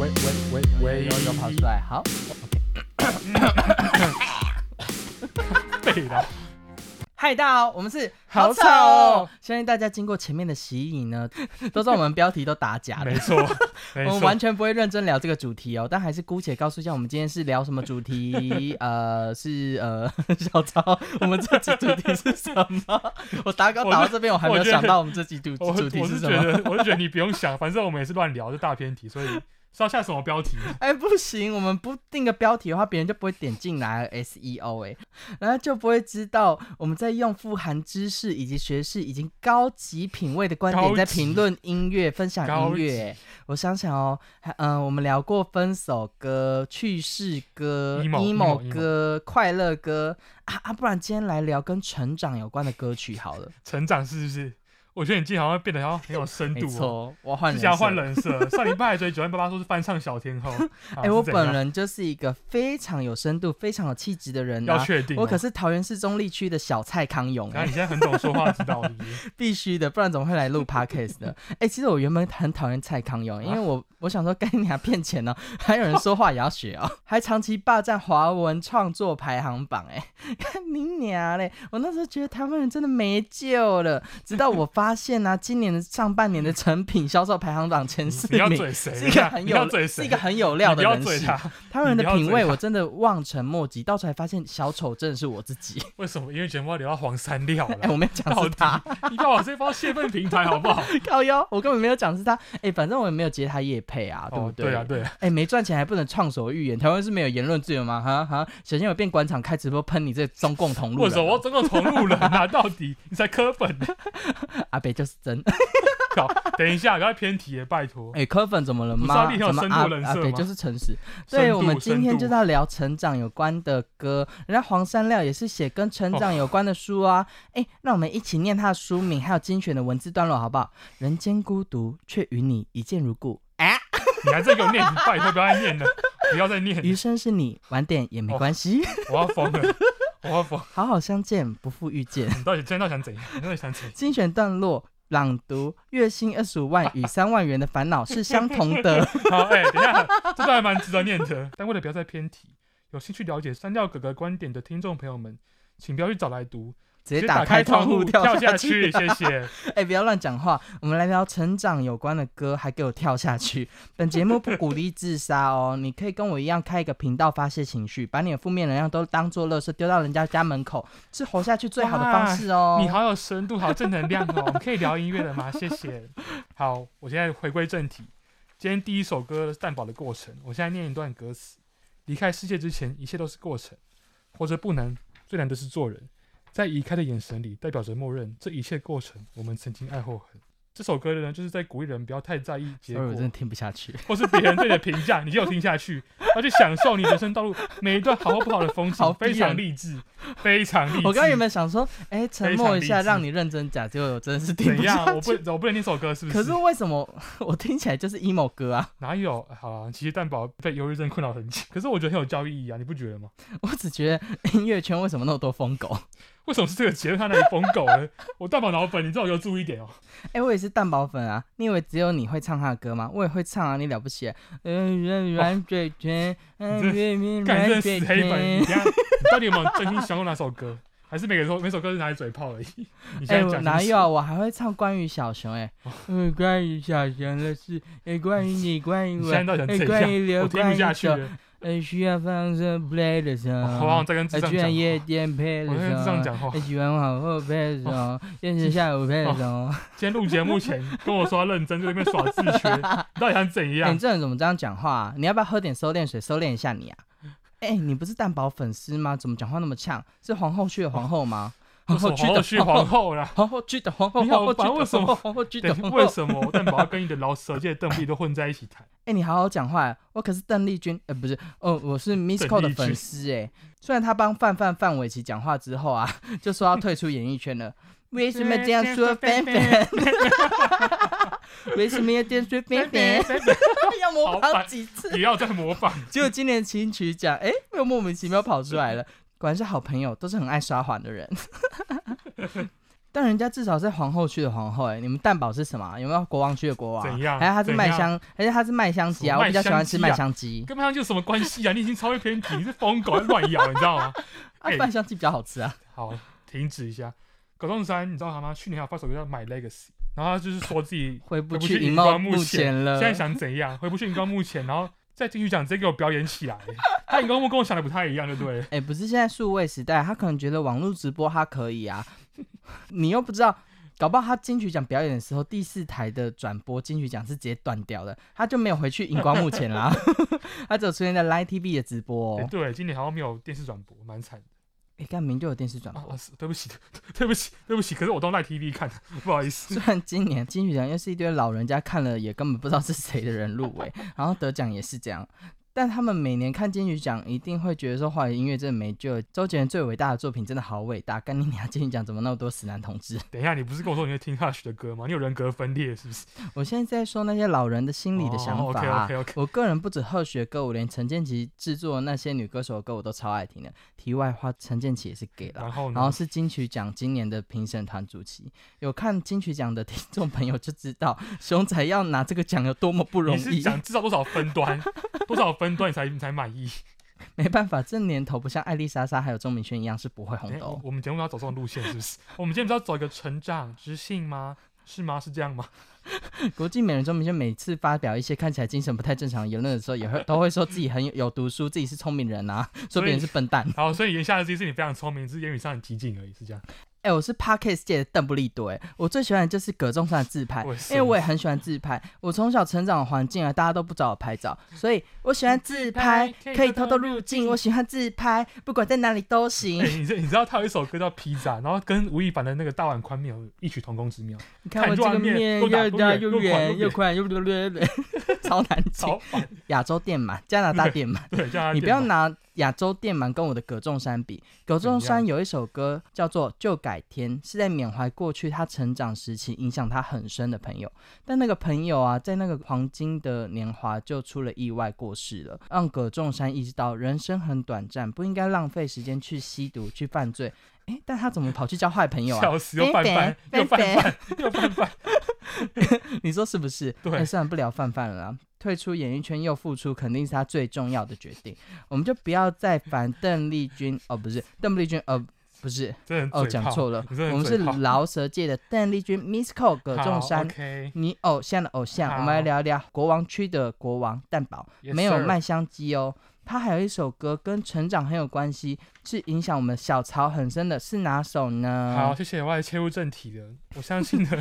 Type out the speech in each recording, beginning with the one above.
喂喂喂喂，有有跑出来，好。对了。嗨，大家好，我们是好吵哦。相信大家经过前面的洗礼呢，都知道我们标题都打假的。没错，我们完全不会认真聊这个主题哦，但还是姑且告诉一下，我们今天是聊什么主题？呃，是呃，小超，我们这集主题是什么？我打稿打到这边，我还没有想到我们这集主主题是什么。我是觉得，我是觉得你不用想，反正我们也是乱聊，就大偏题，所以。是要下什么标题？哎、欸，不行，我们不定个标题的话，别人就不会点进来 SEO 哎，然后就不会知道我们在用富含知识以及学识已经高级品味的观点在评论音乐、分享音乐。我想想哦，嗯、呃，我们聊过分手歌、趣事歌、emo, 歌.快乐歌啊啊，不然今天来聊跟成长有关的歌曲好了。成长是不是？我觉得你今天好像变得好像很有深度哦。我换人设，换人设。上礼拜还追九万八八说是翻唱小天后。哎、欸，我本人就是一个非常有深度、非常有气质的人、啊。要确定、哦，我可是桃园市中立区的小蔡康永。那你现在很懂说话之道，必须的，不然怎么会来录 podcast 的？哎、欸，其实我原本很讨厌蔡康永，因为我、啊、我想说，跟你俩骗钱呢，还有人说话也要学哦，还长期霸占华文创作排行榜。哎，看你俩嘞！我那时候觉得台湾人真的没救了，直到我发现呢、啊，今年的上半年的成品销售排行榜前四名，是一个很有是一个很有料的人士。他们的品味我真的望尘莫及，到时候还发现小丑真的是我自己。为什么？因为节目要聊到黄山料了。哎、欸，我没有讲是他，你把我这包泄愤平台好不好？靠腰，我根本没有讲是他。哎、欸，反正我也没有接他业配啊，对不对？哦、对啊，对啊。哎、欸，没赚钱还不能畅所欲言，台湾是没有言论自由吗？哈哈，小心我变馆场开直播喷你这中共同路人。为什么我中共同路人啊？到底你才磕粉？阿北就是真。好，等一下，刚才偏题，拜托。哎、欸，柯粉怎么了吗？怎么阿阿北就是诚实。对，我们今天就是要聊成长有关的歌，人家黄山料也是写跟成长有关的书啊。哎、那我们一起念他的书名，还有精选的文字段落，好不好？人间孤独，却与你一见如故。哎，你还在给我念？拜托，不要再念了，不要再念。余生是你，晚点也没关系、哦。我要疯了，我要疯。好好相见，不负遇见。你到底真的想怎样？你到底想怎样？精选段落。朗读月薪二十五万与三万元的烦恼是相同的。好，哎、欸，等一下，这段还蛮值得念的。但为了不要再偏题，有兴趣了解山料哥哥观点的听众朋友们，请不要去找来读。直接打开窗户跳下去，谢谢。哎、欸，不要乱讲话。我们来聊成长有关的歌，还给我跳下去。本节目不鼓励自杀哦，你可以跟我一样开一个频道发泄情绪，把你的负面能量都当做垃圾丢到人家家门口，是活下去最好的方式哦。你好有深度，好正能量哦。我们可以聊音乐了吗？谢谢。好，我现在回归正题。今天第一首歌是蛋堡的过程，我现在念一段歌词：离开世界之前，一切都是过程，或者不难，最难的是做人。在移开的眼神里，代表着默认这一切过程，我们曾经爱或恨。这首歌的人就是在鼓励人不要太在意结果，我真的听不下去，或是别人对你的评价，你就听下去，要去享受你人生道路每一段好或不好的风景，非常励志，非常励志。我刚刚有没有想说，哎、欸，沉默一下，让你认真讲，结果我真的是听不下去。怎样？我不，我不能听首歌，是不是？可是为什么我听起来就是 emo 歌啊？哪有？好啊，其实蛋宝被忧郁症困扰很久，可是我觉得很有教育意义啊，你不觉得吗？我只觉得音乐圈为什么那么多疯狗？为什么是这个结论？他那里疯狗呢？我蛋堡脑粉，你最好给我注意一点哦。哎、欸，我也是蛋堡粉啊！你以为只有你会唱他的歌吗？我也会唱啊！你了不起？嗯，软嘴唇，嗯，软嘴唇。你到底有没有真心想过哪首歌？还是每个首每首歌是拿来嘴炮而已？你现哪有啊？我还会唱关于小熊哎、欸，嗯，关于小熊的事，哎，关于你，关于我，哎，关于刘，关于小。需要放着 play 的时候，我在跟智障。夜店配的时候，我在跟智障讲话。喜欢往后配的时候，变成下午配的时候。今天录节目前跟我说要认真，就在那边耍自缺，你到底想怎样？欸、你这人怎么这样讲话、啊？你要不要喝点收敛水，收敛一下你啊？哎、欸，你不是蛋堡粉丝吗？怎么讲话那么呛？是皇后区的皇后吗？皇后区的皇后啦，皇后区的皇后，你好烦，为什么皇后区的皇后？为什么我蛋堡要跟你的老蛇界邓丽都混在一起谈？哎、欸，你好好讲话，我可是邓丽君，呃，不是，哦，我是 Miss Cole 的粉丝，哎，虽然他帮范范范玮琪讲话之后啊，就说要退出演艺圈了，为什么这样说范范？为什么要这样说范范？要模仿几次？也要再模仿？结果今年金曲奖，哎、欸，又莫名其妙跑出来了。果然是好朋友，都是很爱撒谎的人。但人家至少是皇后区的皇后哎、欸，你们蛋堡是什么？有没有国王区的国王？怎样？还是他是麦香？而且他是麦香鸡啊？我比较喜欢吃麦香鸡。跟麦香鸡有什么关系啊？你已经超越偏题，你是疯狗乱咬，你知道吗？啊，麦香鸡比较好吃啊。好，停止一下。葛仲山，你知道他吗？去年还有发首歌叫《My Legacy》，然后他就是说自己 回不去荧光幕前了。现在想怎样？回不去荧光幕前，然后再继续讲直接给我表演起来。他荧光幕跟我想的不太一样，对不对？哎、欸，不是现在数位时代，他可能觉得网络直播他可以啊。你又不知道，搞不好他金曲奖表演的时候，第四台的转播金曲奖是直接断掉的，他就没有回去荧光幕前啦。他只有出现在 Live TV 的直播、哦欸。对，今年好像没有电视转播，蛮惨的。哎、欸，刚明就有电视转播、啊，对不起，对不起，对不起。可是我都 Live TV 看的，不好意思。虽然今年金曲奖又是一堆老人家看了也根本不知道是谁的人入围，然后得奖也是这样。但他们每年看金曲奖，一定会觉得说华语音乐真的没救。周杰伦最伟大的作品真的好伟大，干你娘！金曲奖怎么那么多死男同志？等一下，你不是跟我说你会听 Hush 的歌吗？你有人格分裂是不是？我现在在说那些老人的心理的想法啊。Oh, okay, okay, okay. 我个人不止 Hush 的歌，我连陈建奇制作的那些女歌手的歌我都超爱听的。题外话，陈建奇也是 gay 了。然后，然后是金曲奖今年的评审团主席。有看金曲奖的听众朋友就知道，熊仔要拿这个奖有多么不容易。你是讲知道多少分端？多少分段你才你才满意？没办法，这年头不像艾丽莎莎还有钟明轩一样是不会红的、哦欸。我们节目要走这种路线是不是？我们今天不是要走一个成长知性吗？是吗？是这样吗？国际美人钟明轩每次发表一些看起来精神不太正常的言论的时候，也会都会说自己很有有读书，自己是聪明人啊，说别人是笨蛋。好，所以言下之意是你非常聪明，只是言语上很激进而已，是这样。哎、欸，我是 Podcast 界的邓布利多，哎，我最喜欢的就是葛仲山的自拍，因为我也很喜欢自拍。我从小成长的环境啊，大家都不找我拍照，所以我喜欢自拍，可以偷偷入镜。我喜欢自拍，不管在哪里都行。欸、你知你知道他有一首歌叫《披萨》，然后跟吴亦凡的那个大碗宽面有异曲同工之妙。你看我这个面又大又圆又宽又溜溜溜，超难吃。亚洲店嘛，加拿大店嘛，对，加拿大店。你不要拿。亚洲电满跟我的葛仲山比，葛仲山有一首歌叫做《就改天》，是在缅怀过去他成长时期影响他很深的朋友。但那个朋友啊，在那个黄金的年华就出了意外过世了，让葛仲山意识到人生很短暂，不应该浪费时间去吸毒、去犯罪。诶，但他怎么跑去交坏朋友啊？笑死，又犯犯，又犯犯，又犯犯。你说是不是？对，算不了犯犯了啦。退出演艺圈又复出，肯定是他最重要的决定。我们就不要再烦 邓丽君哦，不是邓丽君，呃，不是哦，讲错了。我们是饶舌界的邓丽君，Miss Cole 葛仲山，okay、你偶像的偶像。我们来聊聊国王区的国王蛋堡，yes, 没有麦香鸡哦。他还有一首歌跟成长很有关系，是影响我们小曹很深的，是哪首呢？好，谢谢。我来切入正题的，我相信的。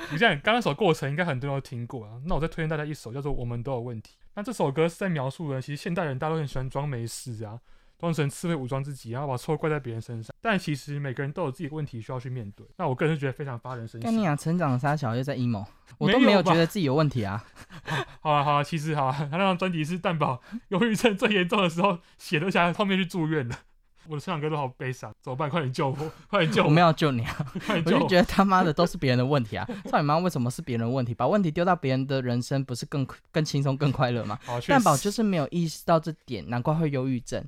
你这样，刚刚那首过程应该很多人都听过啊。那我再推荐大家一首叫做《我们都有问题》。那这首歌是在描述呢，其实现代人大家都很喜欢装没事啊，装成刺猬武装自己，然后把错怪在别人身上。但其实每个人都有自己的问题需要去面对。那我个人是觉得非常发人深省。跟你讲，成长的沙小又在 emo，我都没有觉得自己有问题啊。好啊好啊，其实好啊，他 那张专辑是蛋宝忧郁症最严重的时候写的，下来后面去住院的。我的成长歌都好悲伤，怎么办？快点救我！快点救我！我没有救你啊！我就觉得他妈的都是别人的问题啊！操你妈！为什么是别人的问题？把问题丢到别人的人生，不是更更轻松、更快乐吗？蛋宝就是没有意识到这点，难怪会忧郁症。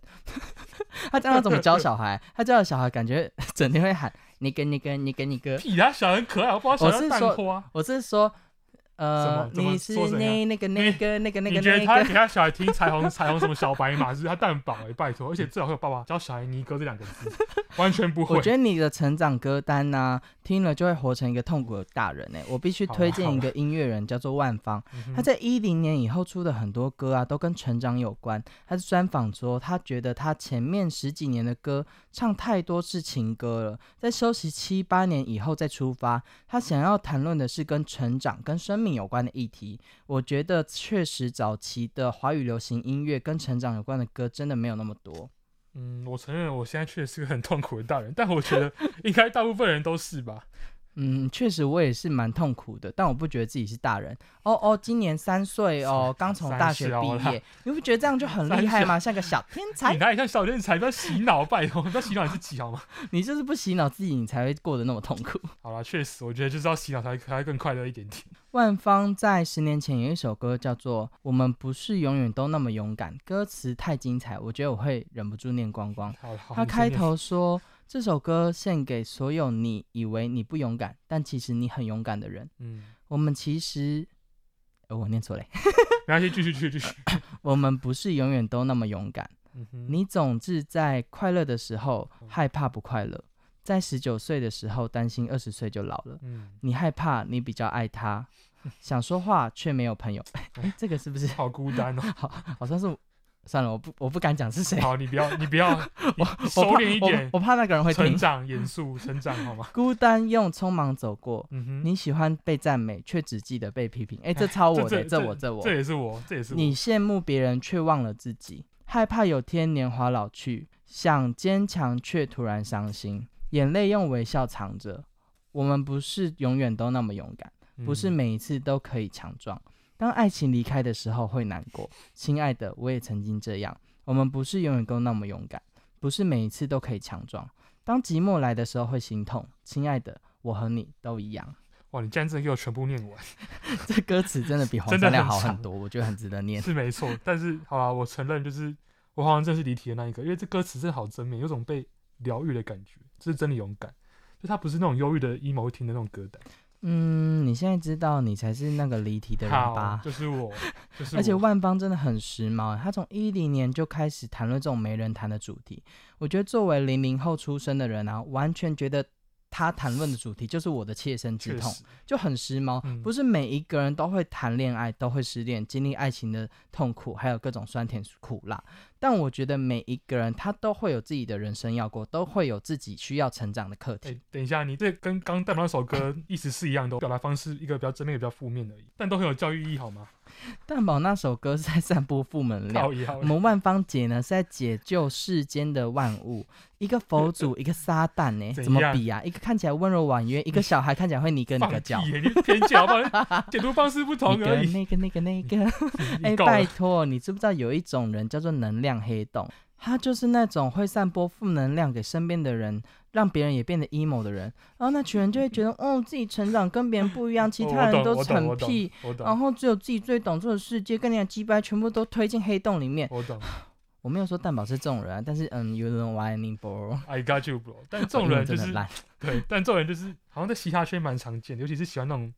他这样怎么教小孩？他教的小孩感觉整天会喊你给你跟你给你哥。屁！他小孩可爱，我不知道小孩蛋花。我是说。呃，你是那那个那个那个那个，你觉得他给他小孩听彩虹彩虹什么小白马，是他蛋堡哎，拜托，而且最好会有爸爸教小孩尼哥这两个字，完全不会。我觉得你的成长歌单呐、啊，听了就会活成一个痛苦的大人哎。我必须推荐一个音乐人，叫做万芳，他在一零年以后出的很多歌啊，都跟成长有关。他是专访说，他觉得他前面十几年的歌唱太多是情歌了，在休息七八年以后再出发，他想要谈论的是跟成长、跟生命。有关的议题，我觉得确实早期的华语流行音乐跟成长有关的歌真的没有那么多。嗯，我承认我现在确实是个很痛苦的大人，但我觉得应该大部分人都是吧。嗯，确实我也是蛮痛苦的，但我不觉得自己是大人。哦哦，今年三岁哦，刚从大学毕业，你不觉得这样就很厉害吗？像个小天 才。你哪里像小天才？不要洗脑，拜托，不要洗脑你自己好吗？你就是不洗脑自己，你才会过得那么痛苦。好了，确实，我觉得就是要洗脑才才会更快乐一点点。万芳在十年前有一首歌叫做《我们不是永远都那么勇敢》，歌词太精彩，我觉得我会忍不住念光光。他开头说。这首歌献给所有你以为你不勇敢，但其实你很勇敢的人。嗯，我们其实，哦、我念错了。没关系，继续，继续，继续。我们不是永远都那么勇敢。嗯、你总是在快乐的时候害怕不快乐，在十九岁的时候担心二十岁就老了。嗯、你害怕你比较爱他，想说话却没有朋友。哎，这个是不是好孤单哦？好，好像是。算了，我不，我不敢讲是谁。好，你不要，你不要，我收敛一点我，我怕那个人会。成长，严肃，成长，好吗？孤单用匆忙走过。嗯哼。你喜欢被赞美，却只记得被批评。哎、欸，这超我的，这，我，这我。这也是我，这也是我。你羡慕别人，却忘了自己。害怕有天年华老去，想坚强，却突然伤心。眼泪用微笑藏着。我们不是永远都那么勇敢，不是每一次都可以强壮。嗯、当爱情离开的时候，会难过。亲爱的，我也曾经这样。我们不是永远都那么勇敢，不是每一次都可以强壮。当寂寞来的时候会心痛，亲爱的，我和你都一样。哇，你竟然真的给我全部念完，这歌词真的比 黄山料好很多，很我觉得很值得念。是没错，但是好啦，我承认就是我好像真是离题的那一个，因为这歌词真的好正面，有种被疗愈的感觉，这是真的勇敢，就它不是那种忧郁的 emo 听的那种歌单。嗯，你现在知道你才是那个离题的人吧？就是我，就是我。而且万芳真的很时髦，他从一零年就开始谈论这种没人谈的主题。我觉得作为零零后出生的人啊，完全觉得。他谈论的主题就是我的切身之痛，就很时髦。嗯、不是每一个人都会谈恋爱，都会失恋，经历爱情的痛苦，还有各种酸甜苦辣。但我觉得每一个人他都会有自己的人生要过，都会有自己需要成长的课题。欸、等一下，你这跟刚代表那首歌意思是一样的，表达方式一个比较正面，一个比较负面而已，但都很有教育意义，好吗？蛋宝那首歌是在散播负能量，我们万芳姐呢是在解救世间的万物。一个佛祖，一个撒旦呢、欸？怎，么比啊？一个看起来温柔婉约，一个小孩看起来会你跟你个叫，你偏见吧？解读方式不同而已。那个、那个、那个，哎、欸，拜托，你知不知道有一种人叫做能量黑洞？他就是那种会散播负能量给身边的人，让别人也变得 emo 的人。然后那群人就会觉得，哦，自己成长跟别人不一样，其他人都成屁，然后只有自己最懂这个世界，跟你的鸡掰全部都推进黑洞里面。我懂。我没有说蛋宝是这种人，但是嗯，you know what I mean, bro? I got you, bro. 但 这种人就是 对，但这种人就是好像在嘻哈圈蛮常见，尤其是喜欢那种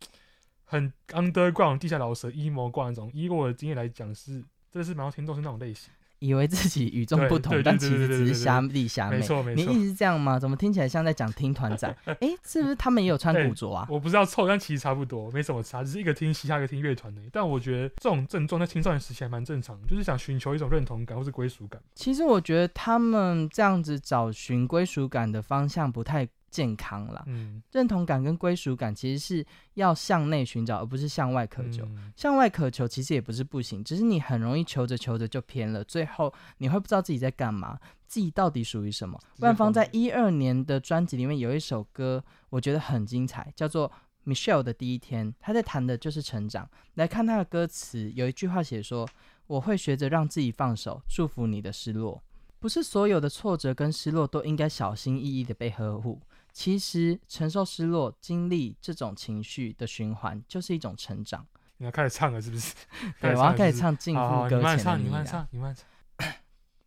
很 underground 地下老舌 emo 挂那种。以我的经验来讲，是真的是蛮多听众是那种类型。以为自己与众不同，但其实只是瞎弟瞎妹。没错没错，你意思是这样吗？怎么听起来像在讲听团仔？哎、欸，是不是他们也有穿古着啊？我不知道臭，但其实差不多，没什么差，只是一个听嘻哈，一个听乐团的。但我觉得这种症状在青少年时期还蛮正常，就是想寻求一种认同感或是归属感。其实我觉得他们这样子找寻归属感的方向不太健康啦，嗯，认同感跟归属感其实是要向内寻找，而不是向外渴求。嗯、向外渴求其实也不是不行，只是你很容易求着求着就偏了，最后你会不知道自己在干嘛，自己到底属于什么。万芳在一二年的专辑里面有一首歌，我觉得很精彩，叫做《Michelle 的第一天》，他在谈的就是成长。来看他的歌词，有一句话写说：“我会学着让自己放手，祝福你的失落。不是所有的挫折跟失落都应该小心翼翼的被呵护。”其实承受失落、经历这种情绪的循环，就是一种成长。你要开始唱了，是不是？对，我要开始唱进副歌前的你。你慢唱，你慢唱，你慢唱。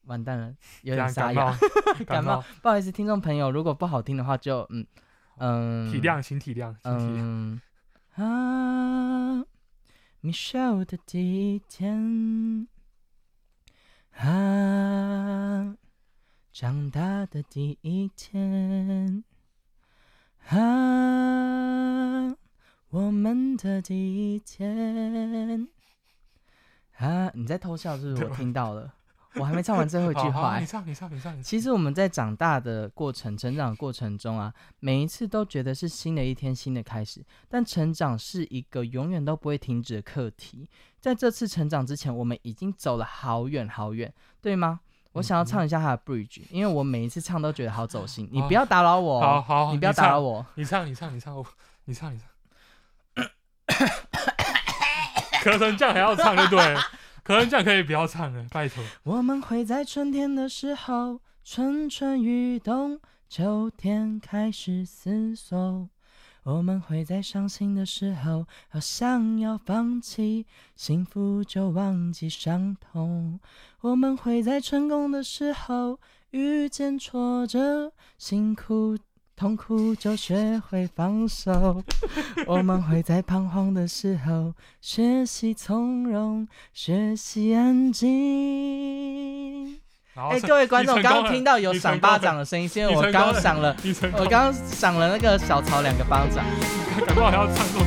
完蛋了，有点沙哑，感冒。不好意思，听众朋友，如果不好听的话就，嗯嗯，体谅，请体谅，嗯啊，Michelle 的第一天啊，长大的第一天。啊，我们的第一天啊！你在偷笑是不是？我听到了，我还没唱完最后一句话、欸。你唱，你唱，你唱。其实我们在长大的过程、成长的过程中啊，每一次都觉得是新的一天、新的开始。但成长是一个永远都不会停止的课题。在这次成长之前，我们已经走了好远好远，对吗？我想要唱一下他的 bridge，因为我每一次唱都觉得好走心。你不要打扰我，好好，你不要打扰我。你唱，你唱，你唱，你唱，你唱。咳成 这样还要唱，对不对？咳成这样可以不要唱了，拜托。我们会在春天的时候，蠢蠢欲动；秋天开始思索。我们会在伤心的时候，好想要放弃，幸福就忘记伤痛。我们会在成功的时候，遇见挫折，辛苦痛苦就学会放手。我们会在彷徨的时候学习从容，学习安静。哎，各位观众，刚刚听到有赏巴掌的声音，是因为我刚赏了，我刚赏了那个小曹两个巴掌。感觉好像唱。